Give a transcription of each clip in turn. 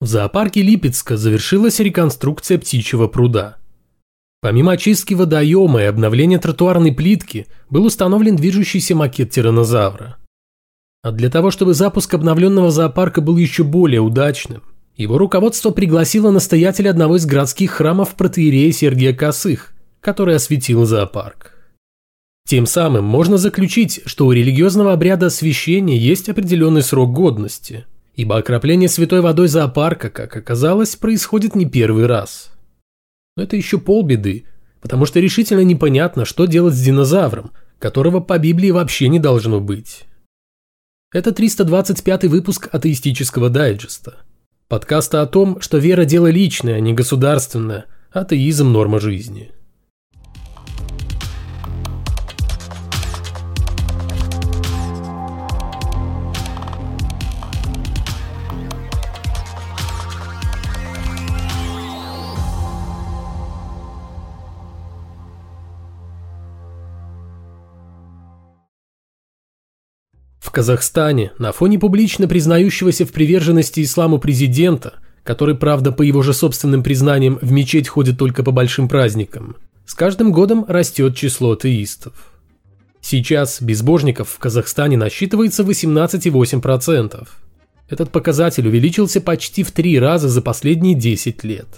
В зоопарке Липецка завершилась реконструкция птичьего пруда. Помимо очистки водоема и обновления тротуарной плитки, был установлен движущийся макет тиранозавра. А для того, чтобы запуск обновленного зоопарка был еще более удачным, его руководство пригласило настоятеля одного из городских храмов протеерея Сергия Косых, который осветил зоопарк. Тем самым можно заключить, что у религиозного обряда освящения есть определенный срок годности, ибо окропление святой водой зоопарка, как оказалось, происходит не первый раз. Но это еще полбеды, потому что решительно непонятно, что делать с динозавром, которого по Библии вообще не должно быть. Это 325 выпуск атеистического дайджеста. Подкаста о том, что вера – дело личное, а не государственное, атеизм – норма жизни. В Казахстане, на фоне публично признающегося в приверженности исламу президента, который, правда, по его же собственным признаниям, в мечеть ходит только по большим праздникам, с каждым годом растет число атеистов. Сейчас безбожников в Казахстане насчитывается 18,8%. Этот показатель увеличился почти в три раза за последние 10 лет.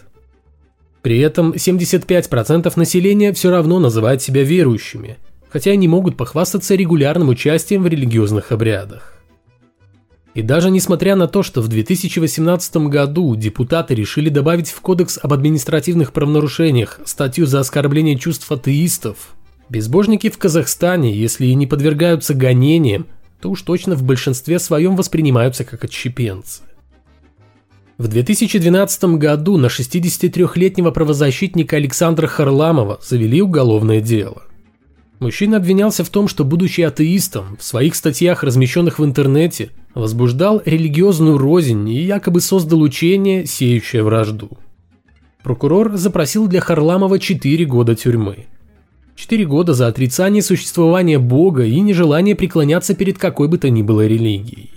При этом 75% населения все равно называют себя верующими – хотя они могут похвастаться регулярным участием в религиозных обрядах. И даже несмотря на то, что в 2018 году депутаты решили добавить в Кодекс об административных правонарушениях статью за оскорбление чувств атеистов, безбожники в Казахстане, если и не подвергаются гонениям, то уж точно в большинстве своем воспринимаются как отщепенцы. В 2012 году на 63-летнего правозащитника Александра Харламова завели уголовное дело. Мужчина обвинялся в том, что, будучи атеистом, в своих статьях, размещенных в интернете, возбуждал религиозную рознь и якобы создал учение, сеющее вражду. Прокурор запросил для Харламова 4 года тюрьмы. 4 года за отрицание существования Бога и нежелание преклоняться перед какой бы то ни было религией.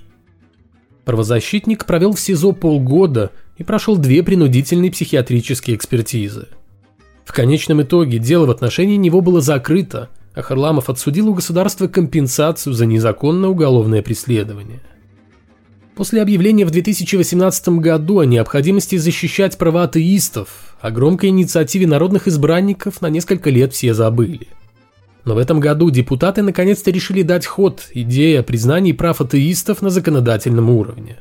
Правозащитник провел в СИЗО полгода и прошел две принудительные психиатрические экспертизы. В конечном итоге дело в отношении него было закрыто, а Харламов отсудил у государства компенсацию за незаконное уголовное преследование. После объявления в 2018 году о необходимости защищать права атеистов, о громкой инициативе народных избранников на несколько лет все забыли. Но в этом году депутаты наконец-то решили дать ход идее о признании прав атеистов на законодательном уровне.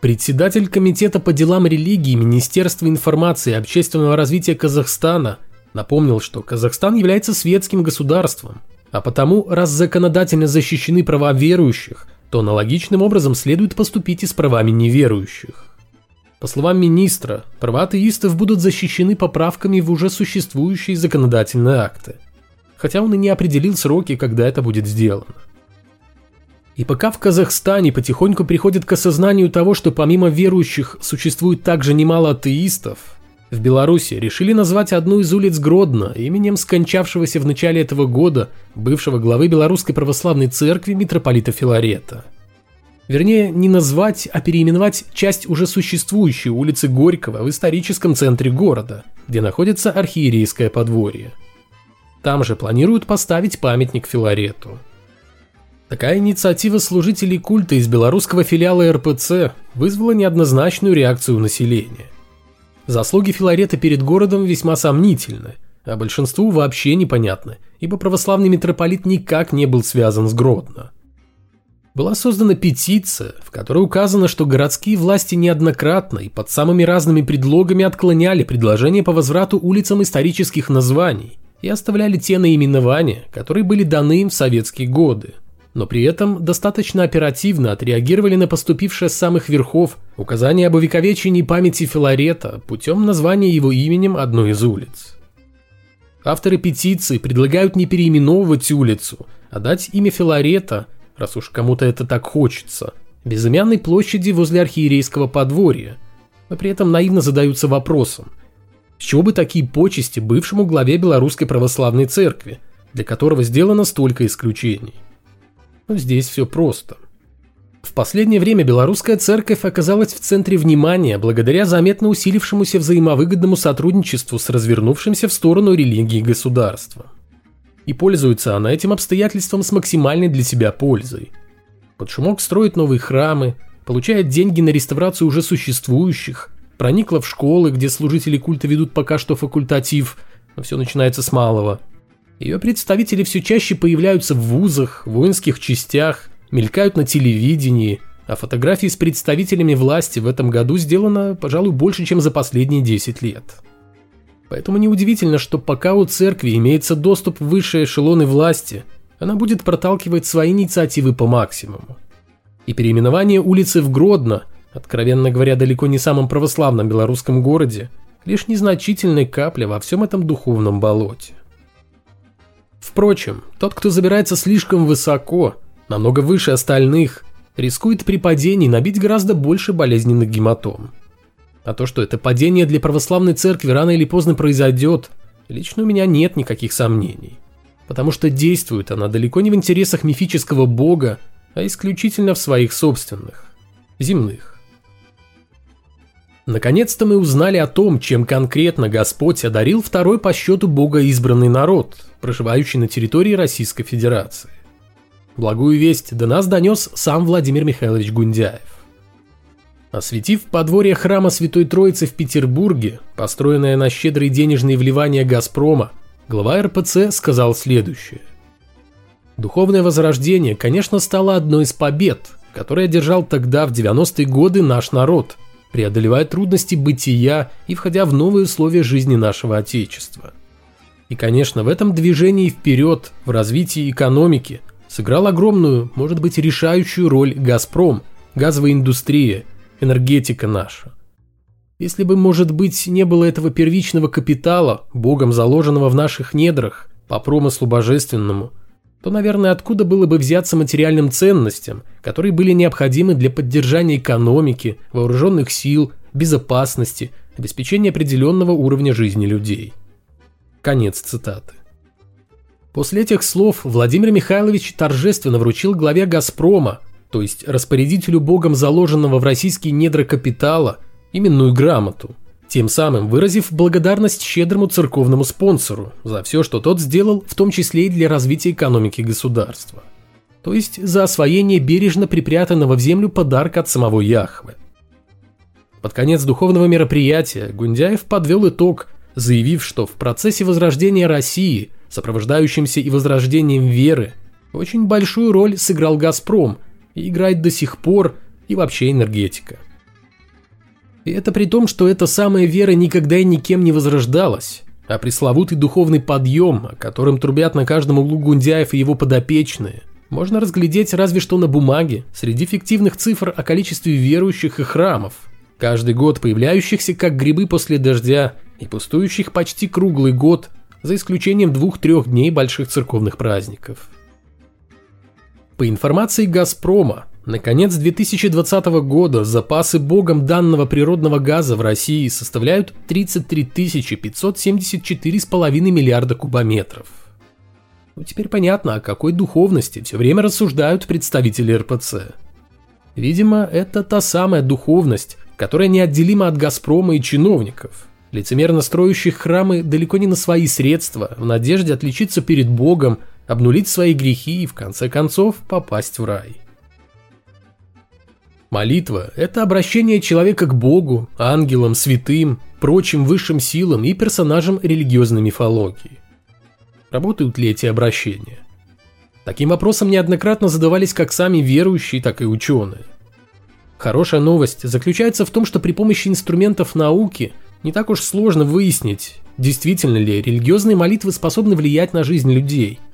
Председатель Комитета по делам религии Министерства информации и общественного развития Казахстана Напомнил, что Казахстан является светским государством, а потому, раз законодательно защищены права верующих, то аналогичным образом следует поступить и с правами неверующих. По словам министра, права атеистов будут защищены поправками в уже существующие законодательные акты, хотя он и не определил сроки, когда это будет сделано. И пока в Казахстане потихоньку приходит к осознанию того, что помимо верующих существует также немало атеистов, в Беларуси решили назвать одну из улиц Гродно именем скончавшегося в начале этого года бывшего главы Белорусской православной церкви митрополита Филарета. Вернее, не назвать, а переименовать часть уже существующей улицы Горького в историческом центре города, где находится архиерейское подворье. Там же планируют поставить памятник Филарету. Такая инициатива служителей культа из белорусского филиала РПЦ вызвала неоднозначную реакцию населения. Заслуги Филарета перед городом весьма сомнительны, а большинству вообще непонятны, ибо православный митрополит никак не был связан с Гродно. Была создана петиция, в которой указано, что городские власти неоднократно и под самыми разными предлогами отклоняли предложения по возврату улицам исторических названий и оставляли те наименования, которые были даны им в советские годы – но при этом достаточно оперативно отреагировали на поступившее с самых верхов указание об увековечении памяти Филарета путем названия его именем одной из улиц. Авторы петиции предлагают не переименовывать улицу, а дать имя Филарета, раз уж кому-то это так хочется, безымянной площади возле архиерейского подворья, но при этом наивно задаются вопросом, с чего бы такие почести бывшему главе Белорусской Православной Церкви, для которого сделано столько исключений. Но здесь все просто. В последнее время белорусская церковь оказалась в центре внимания благодаря заметно усилившемуся взаимовыгодному сотрудничеству с развернувшимся в сторону религии государства. И пользуется она этим обстоятельством с максимальной для себя пользой. Под шумок строит новые храмы, получает деньги на реставрацию уже существующих, проникла в школы, где служители культа ведут пока что факультатив, но все начинается с малого. Ее представители все чаще появляются в вузах, воинских частях, мелькают на телевидении, а фотографии с представителями власти в этом году сделано, пожалуй, больше, чем за последние 10 лет. Поэтому неудивительно, что пока у церкви имеется доступ в высшие эшелоны власти, она будет проталкивать свои инициативы по максимуму и переименование улицы в Гродно, откровенно говоря, далеко не самом православном белорусском городе, лишь незначительная капля во всем этом духовном болоте. Впрочем, тот, кто забирается слишком высоко, намного выше остальных, рискует при падении набить гораздо больше болезненных гематом. А то, что это падение для православной церкви рано или поздно произойдет, лично у меня нет никаких сомнений. Потому что действует она далеко не в интересах мифического бога, а исключительно в своих собственных, земных. Наконец-то мы узнали о том, чем конкретно Господь одарил второй по счету Бога избранный народ, проживающий на территории Российской Федерации. Благую весть до нас донес сам Владимир Михайлович Гундяев. Осветив подворье храма Святой Троицы в Петербурге, построенное на щедрые денежные вливания «Газпрома», глава РПЦ сказал следующее – Духовное возрождение, конечно, стало одной из побед, которые одержал тогда в 90-е годы наш народ, преодолевая трудности бытия и входя в новые условия жизни нашего Отечества. И, конечно, в этом движении вперед, в развитии экономики, сыграл огромную, может быть, решающую роль «Газпром», газовая индустрия, энергетика наша. Если бы, может быть, не было этого первичного капитала, богом заложенного в наших недрах, по промыслу божественному – то, наверное, откуда было бы взяться материальным ценностям, которые были необходимы для поддержания экономики, вооруженных сил, безопасности, обеспечения определенного уровня жизни людей. Конец цитаты. После этих слов Владимир Михайлович торжественно вручил главе «Газпрома», то есть распорядителю богом заложенного в российские недра капитала, именную грамоту – тем самым выразив благодарность щедрому церковному спонсору за все, что тот сделал, в том числе и для развития экономики государства. То есть за освоение бережно припрятанного в землю подарка от самого Яхвы. Под конец духовного мероприятия Гундяев подвел итог, заявив, что в процессе возрождения России, сопровождающемся и возрождением веры, очень большую роль сыграл «Газпром» и играет до сих пор и вообще энергетика. И это при том, что эта самая вера никогда и никем не возрождалась. А пресловутый духовный подъем, о котором трубят на каждом углу Гундяев и его подопечные, можно разглядеть разве что на бумаге, среди фиктивных цифр о количестве верующих и храмов, каждый год появляющихся как грибы после дождя и пустующих почти круглый год, за исключением двух-трех дней больших церковных праздников. По информации «Газпрома», на конец 2020 года запасы богом данного природного газа в России составляют 33 574,5 миллиарда кубометров. Ну теперь понятно, о какой духовности все время рассуждают представители РПЦ. Видимо, это та самая духовность, которая неотделима от «Газпрома» и чиновников, лицемерно строящих храмы далеко не на свои средства, в надежде отличиться перед Богом, обнулить свои грехи и в конце концов попасть в рай. Молитва – это обращение человека к Богу, ангелам, святым, прочим высшим силам и персонажам религиозной мифологии. Работают ли эти обращения? Таким вопросом неоднократно задавались как сами верующие, так и ученые. Хорошая новость заключается в том, что при помощи инструментов науки не так уж сложно выяснить, действительно ли религиозные молитвы способны влиять на жизнь людей –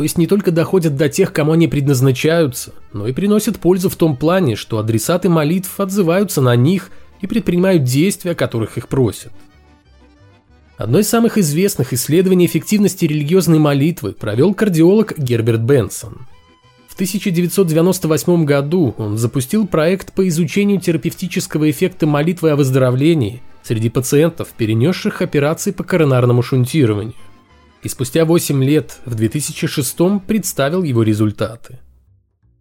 то есть не только доходят до тех, кому они предназначаются, но и приносят пользу в том плане, что адресаты молитв отзываются на них и предпринимают действия, которых их просят. Одно из самых известных исследований эффективности религиозной молитвы провел кардиолог Герберт Бенсон. В 1998 году он запустил проект по изучению терапевтического эффекта молитвы о выздоровлении среди пациентов, перенесших операции по коронарному шунтированию и спустя 8 лет, в 2006 представил его результаты.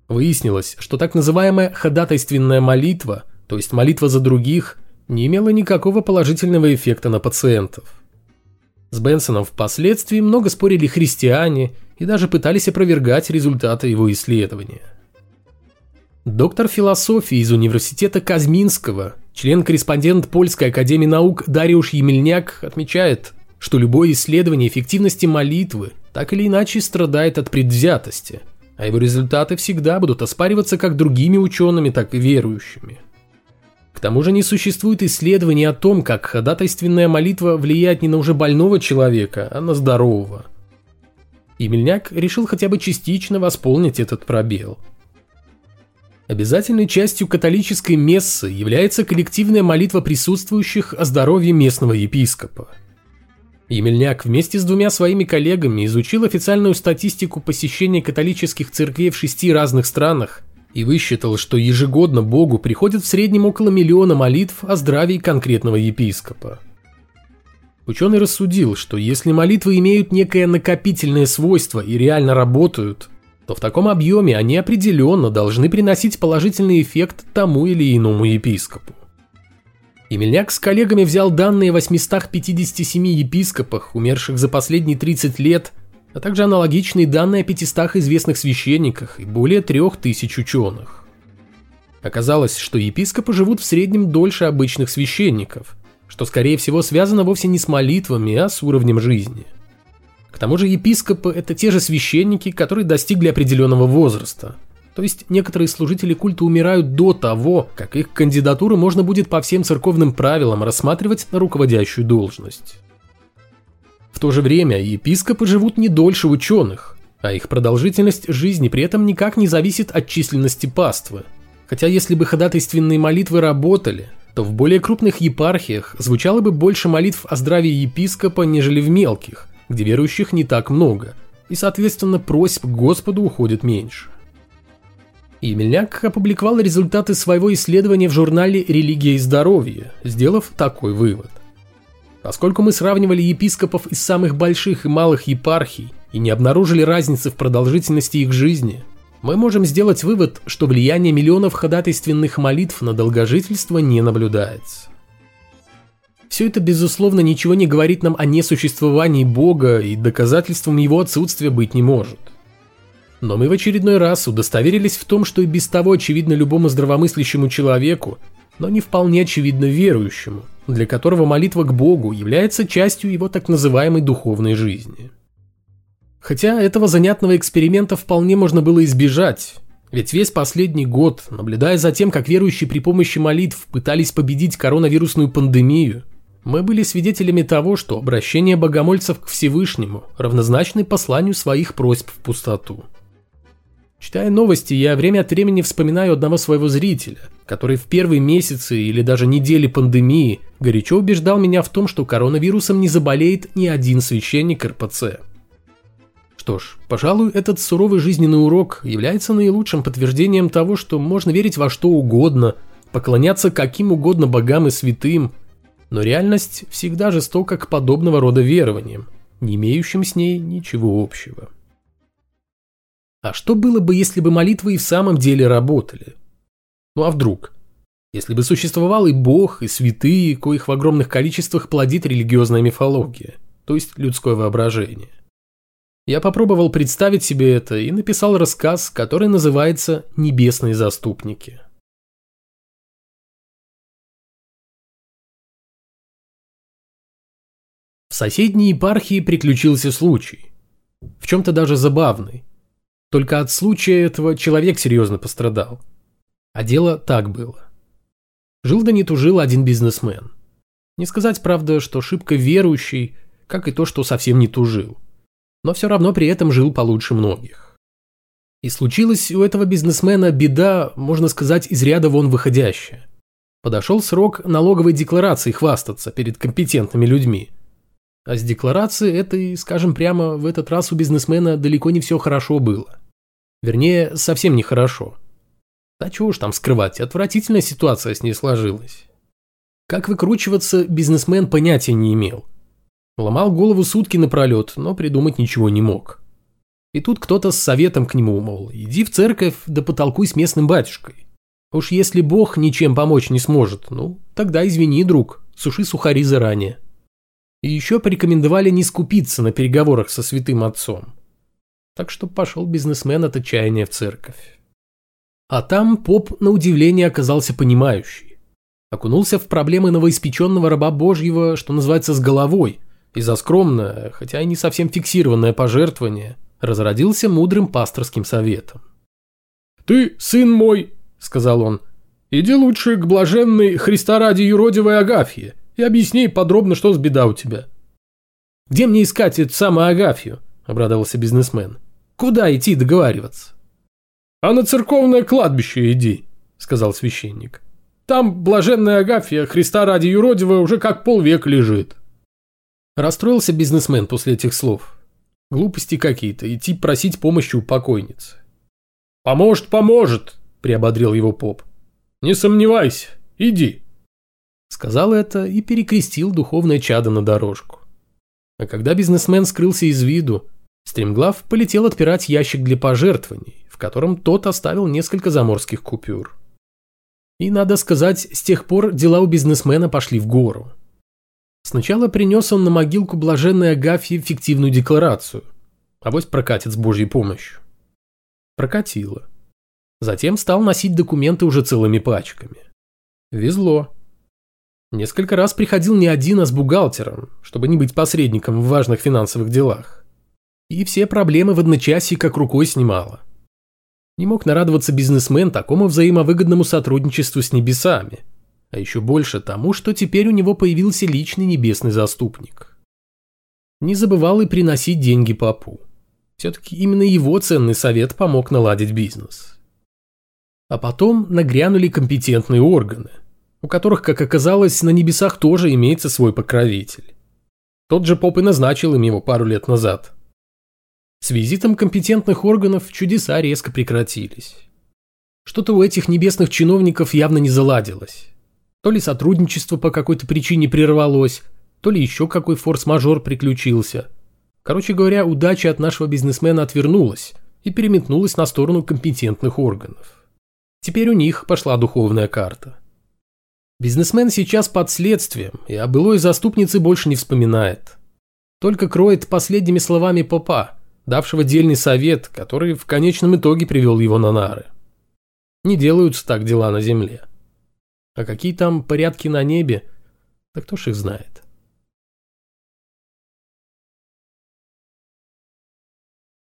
Выяснилось, что так называемая ходатайственная молитва, то есть молитва за других, не имела никакого положительного эффекта на пациентов. С Бенсоном впоследствии много спорили христиане и даже пытались опровергать результаты его исследования. Доктор философии из университета Казминского, член-корреспондент Польской академии наук Дариуш Емельняк отмечает, что любое исследование эффективности молитвы так или иначе страдает от предвзятости, а его результаты всегда будут оспариваться как другими учеными, так и верующими. К тому же не существует исследований о том, как ходатайственная молитва влияет не на уже больного человека, а на здорового. И Мельняк решил хотя бы частично восполнить этот пробел. Обязательной частью католической мессы является коллективная молитва присутствующих о здоровье местного епископа. Емельняк вместе с двумя своими коллегами изучил официальную статистику посещения католических церквей в шести разных странах и высчитал, что ежегодно Богу приходит в среднем около миллиона молитв о здравии конкретного епископа. Ученый рассудил, что если молитвы имеют некое накопительное свойство и реально работают, то в таком объеме они определенно должны приносить положительный эффект тому или иному епископу. Емельняк с коллегами взял данные о 857 епископах, умерших за последние 30 лет, а также аналогичные данные о 500 известных священниках и более 3000 ученых. Оказалось, что епископы живут в среднем дольше обычных священников, что скорее всего связано вовсе не с молитвами, а с уровнем жизни. К тому же епископы – это те же священники, которые достигли определенного возраста. То есть некоторые служители культа умирают до того, как их кандидатуру можно будет по всем церковным правилам рассматривать на руководящую должность. В то же время епископы живут не дольше ученых, а их продолжительность жизни при этом никак не зависит от численности паствы. Хотя если бы ходатайственные молитвы работали, то в более крупных епархиях звучало бы больше молитв о здравии епископа, нежели в мелких, где верующих не так много, и, соответственно, просьб к Господу уходит меньше. Емельняк опубликовал результаты своего исследования в журнале «Религия и здоровье», сделав такой вывод. Поскольку мы сравнивали епископов из самых больших и малых епархий и не обнаружили разницы в продолжительности их жизни, мы можем сделать вывод, что влияние миллионов ходатайственных молитв на долгожительство не наблюдается. Все это, безусловно, ничего не говорит нам о несуществовании Бога и доказательством его отсутствия быть не может. Но мы в очередной раз удостоверились в том, что и без того очевидно любому здравомыслящему человеку, но не вполне очевидно верующему – для которого молитва к Богу является частью его так называемой духовной жизни. Хотя этого занятного эксперимента вполне можно было избежать, ведь весь последний год, наблюдая за тем, как верующие при помощи молитв пытались победить коронавирусную пандемию, мы были свидетелями того, что обращение богомольцев к Всевышнему равнозначны посланию своих просьб в пустоту. Читая новости, я время от времени вспоминаю одного своего зрителя, который в первые месяцы или даже недели пандемии горячо убеждал меня в том, что коронавирусом не заболеет ни один священник РПЦ. Что ж, пожалуй, этот суровый жизненный урок является наилучшим подтверждением того, что можно верить во что угодно, поклоняться каким угодно богам и святым, но реальность всегда жестока к подобного рода верованиям, не имеющим с ней ничего общего. А что было бы, если бы молитвы и в самом деле работали? Ну а вдруг? Если бы существовал и Бог, и святые, коих в огромных количествах плодит религиозная мифология, то есть людское воображение. Я попробовал представить себе это и написал рассказ, который называется «Небесные заступники». В соседней епархии приключился случай. В чем-то даже забавный. Только от случая этого человек серьезно пострадал. А дело так было. Жил да не тужил один бизнесмен. Не сказать, правда, что шибко верующий, как и то, что совсем не тужил. Но все равно при этом жил получше многих. И случилась у этого бизнесмена беда, можно сказать, из ряда вон выходящая. Подошел срок налоговой декларации хвастаться перед компетентными людьми – а с декларацией этой, скажем прямо, в этот раз у бизнесмена далеко не все хорошо было. Вернее, совсем нехорошо. Да чего уж там скрывать, отвратительная ситуация с ней сложилась. Как выкручиваться, бизнесмен понятия не имел. Ломал голову сутки напролет, но придумать ничего не мог. И тут кто-то с советом к нему, мол, иди в церковь да потолкуй с местным батюшкой. Уж если Бог ничем помочь не сможет, ну, тогда извини, друг, суши сухари заранее. И еще порекомендовали не скупиться на переговорах со святым отцом. Так что пошел бизнесмен от отчаяния в церковь. А там поп, на удивление, оказался понимающий. Окунулся в проблемы новоиспеченного раба Божьего, что называется, с головой, и за скромное, хотя и не совсем фиксированное пожертвование, разродился мудрым пасторским советом. «Ты, сын мой, — сказал он, — иди лучше к блаженной Христа ради юродивой Агафье и объясни подробно, что с беда у тебя». «Где мне искать эту самую Агафью?» — обрадовался бизнесмен. «Куда идти договариваться?» «А на церковное кладбище иди», — сказал священник. «Там блаженная Агафья Христа ради юродивая уже как полвека лежит». Расстроился бизнесмен после этих слов. Глупости какие-то, идти просить помощи у покойницы. «Поможет, поможет», – приободрил его поп. «Не сомневайся, иди». Сказал это и перекрестил духовное чадо на дорожку. А когда бизнесмен скрылся из виду, Стремглав полетел отпирать ящик для пожертвований, в котором тот оставил несколько заморских купюр. И, надо сказать, с тех пор дела у бизнесмена пошли в гору. Сначала принес он на могилку блаженной Агафьи фиктивную декларацию. Авось прокатит с божьей помощью. Прокатило. Затем стал носить документы уже целыми пачками. Везло. Несколько раз приходил не один, а с бухгалтером, чтобы не быть посредником в важных финансовых делах. И все проблемы в одночасье как рукой снимало. Не мог нарадоваться бизнесмен такому взаимовыгодному сотрудничеству с небесами. А еще больше тому, что теперь у него появился личный небесный заступник. Не забывал и приносить деньги папу. Все-таки именно его ценный совет помог наладить бизнес. А потом нагрянули компетентные органы, у которых, как оказалось, на небесах тоже имеется свой покровитель. Тот же поп и назначил им его пару лет назад. С визитом компетентных органов чудеса резко прекратились. Что-то у этих небесных чиновников явно не заладилось. То ли сотрудничество по какой-то причине прервалось, то ли еще какой форс-мажор приключился. Короче говоря, удача от нашего бизнесмена отвернулась и переметнулась на сторону компетентных органов. Теперь у них пошла духовная карта. Бизнесмен сейчас под следствием, и о былой заступнице больше не вспоминает. Только кроет последними словами попа, давшего дельный совет, который в конечном итоге привел его на нары. Не делаются так дела на земле. А какие там порядки на небе, так кто ж их знает.